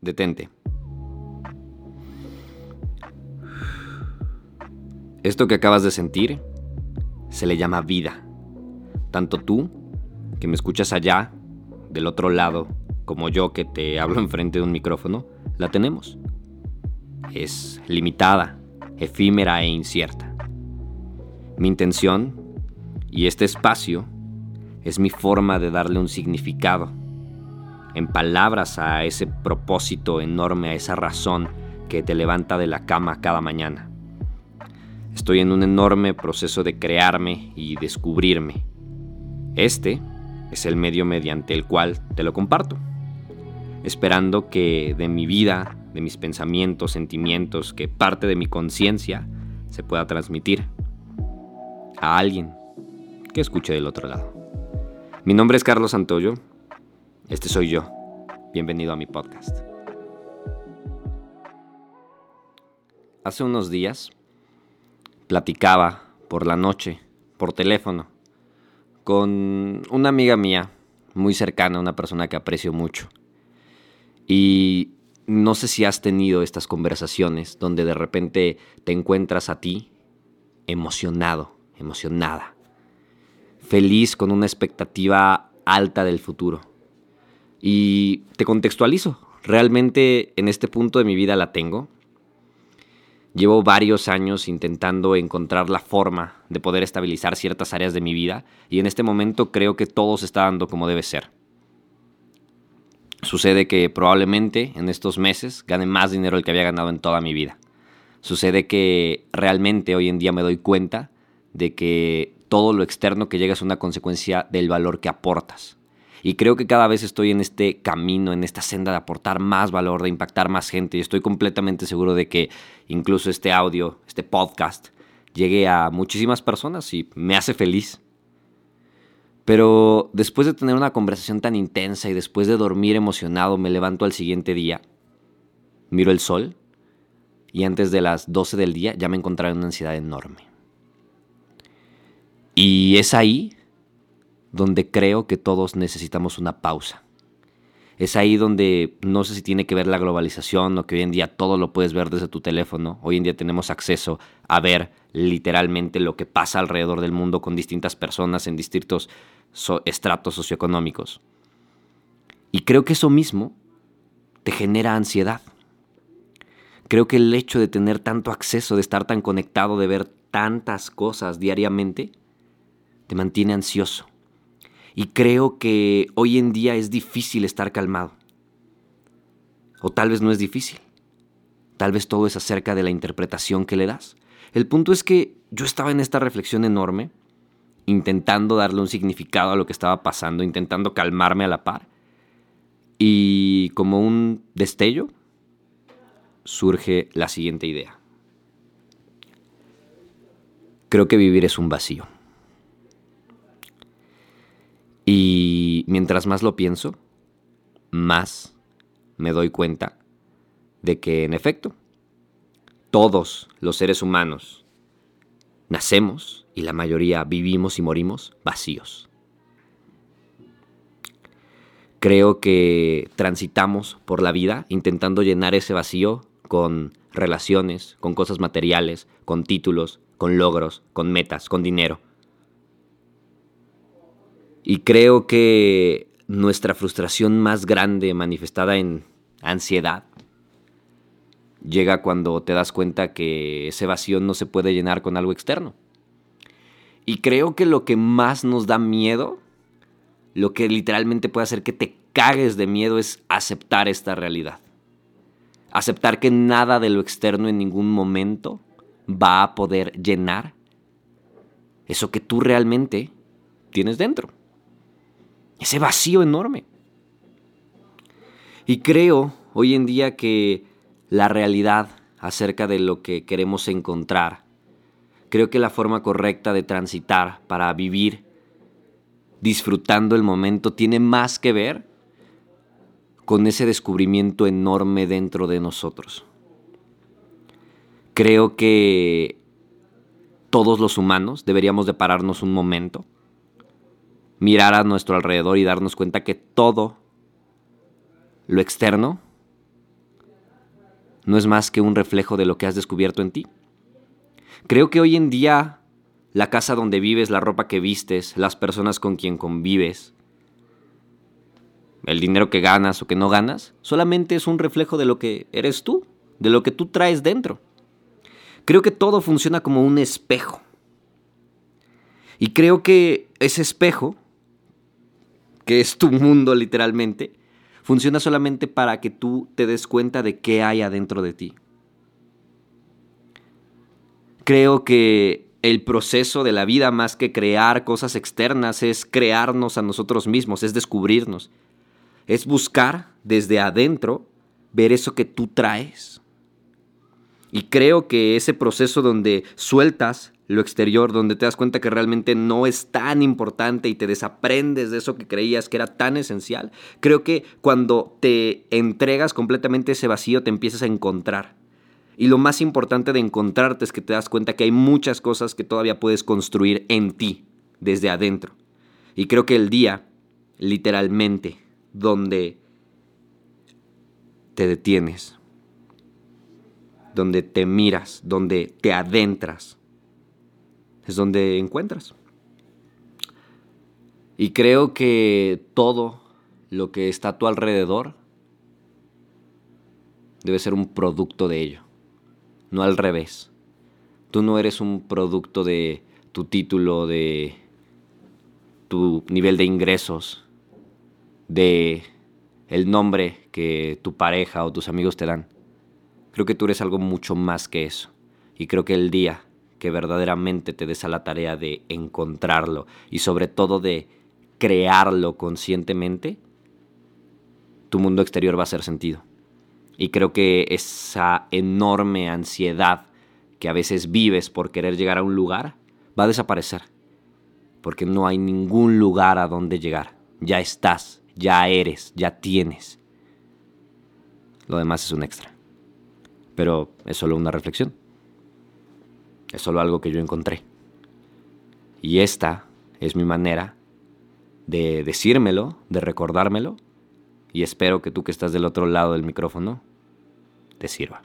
Detente. Esto que acabas de sentir se le llama vida. Tanto tú, que me escuchas allá, del otro lado, como yo que te hablo enfrente de un micrófono, la tenemos. Es limitada, efímera e incierta. Mi intención y este espacio es mi forma de darle un significado, en palabras a ese propósito enorme, a esa razón que te levanta de la cama cada mañana. Estoy en un enorme proceso de crearme y descubrirme. Este es el medio mediante el cual te lo comparto, esperando que de mi vida, de mis pensamientos, sentimientos, que parte de mi conciencia se pueda transmitir a alguien que escuche del otro lado. Mi nombre es Carlos Santoyo. Este soy yo. Bienvenido a mi podcast. Hace unos días platicaba por la noche, por teléfono, con una amiga mía muy cercana, una persona que aprecio mucho. Y no sé si has tenido estas conversaciones donde de repente te encuentras a ti emocionado, emocionada, feliz con una expectativa alta del futuro. Y te contextualizo, realmente en este punto de mi vida la tengo. Llevo varios años intentando encontrar la forma de poder estabilizar ciertas áreas de mi vida y en este momento creo que todo se está dando como debe ser. Sucede que probablemente en estos meses gane más dinero del que había ganado en toda mi vida. Sucede que realmente hoy en día me doy cuenta de que todo lo externo que llega es una consecuencia del valor que aportas. Y creo que cada vez estoy en este camino, en esta senda de aportar más valor, de impactar más gente. Y estoy completamente seguro de que incluso este audio, este podcast, llegue a muchísimas personas y me hace feliz. Pero después de tener una conversación tan intensa y después de dormir emocionado, me levanto al siguiente día, miro el sol y antes de las 12 del día ya me encontraba en una ansiedad enorme. Y es ahí donde creo que todos necesitamos una pausa. Es ahí donde no sé si tiene que ver la globalización o que hoy en día todo lo puedes ver desde tu teléfono. Hoy en día tenemos acceso a ver literalmente lo que pasa alrededor del mundo con distintas personas en distintos estratos socioeconómicos. Y creo que eso mismo te genera ansiedad. Creo que el hecho de tener tanto acceso, de estar tan conectado, de ver tantas cosas diariamente, te mantiene ansioso. Y creo que hoy en día es difícil estar calmado. O tal vez no es difícil. Tal vez todo es acerca de la interpretación que le das. El punto es que yo estaba en esta reflexión enorme, intentando darle un significado a lo que estaba pasando, intentando calmarme a la par. Y como un destello, surge la siguiente idea. Creo que vivir es un vacío. Y mientras más lo pienso, más me doy cuenta de que en efecto, todos los seres humanos nacemos y la mayoría vivimos y morimos vacíos. Creo que transitamos por la vida intentando llenar ese vacío con relaciones, con cosas materiales, con títulos, con logros, con metas, con dinero. Y creo que nuestra frustración más grande manifestada en ansiedad llega cuando te das cuenta que ese vacío no se puede llenar con algo externo. Y creo que lo que más nos da miedo, lo que literalmente puede hacer que te cagues de miedo es aceptar esta realidad. Aceptar que nada de lo externo en ningún momento va a poder llenar eso que tú realmente tienes dentro ese vacío enorme. Y creo hoy en día que la realidad acerca de lo que queremos encontrar, creo que la forma correcta de transitar para vivir disfrutando el momento tiene más que ver con ese descubrimiento enorme dentro de nosotros. Creo que todos los humanos deberíamos de pararnos un momento mirar a nuestro alrededor y darnos cuenta que todo lo externo no es más que un reflejo de lo que has descubierto en ti. Creo que hoy en día la casa donde vives, la ropa que vistes, las personas con quien convives, el dinero que ganas o que no ganas, solamente es un reflejo de lo que eres tú, de lo que tú traes dentro. Creo que todo funciona como un espejo. Y creo que ese espejo, que es tu mundo literalmente, funciona solamente para que tú te des cuenta de qué hay adentro de ti. Creo que el proceso de la vida, más que crear cosas externas, es crearnos a nosotros mismos, es descubrirnos, es buscar desde adentro ver eso que tú traes. Y creo que ese proceso donde sueltas lo exterior, donde te das cuenta que realmente no es tan importante y te desaprendes de eso que creías que era tan esencial, creo que cuando te entregas completamente ese vacío te empiezas a encontrar. Y lo más importante de encontrarte es que te das cuenta que hay muchas cosas que todavía puedes construir en ti, desde adentro. Y creo que el día, literalmente, donde te detienes, donde te miras, donde te adentras, es donde encuentras. Y creo que todo lo que está a tu alrededor debe ser un producto de ello, no al revés. Tú no eres un producto de tu título, de tu nivel de ingresos, de el nombre que tu pareja o tus amigos te dan. Creo que tú eres algo mucho más que eso. Y creo que el día que verdaderamente te des a la tarea de encontrarlo y sobre todo de crearlo conscientemente, tu mundo exterior va a ser sentido. Y creo que esa enorme ansiedad que a veces vives por querer llegar a un lugar va a desaparecer. Porque no hay ningún lugar a donde llegar. Ya estás ya eres, ya tienes. Lo demás es un extra. Pero es solo una reflexión. Es solo algo que yo encontré. Y esta es mi manera de decírmelo, de recordármelo, y espero que tú que estás del otro lado del micrófono te sirva.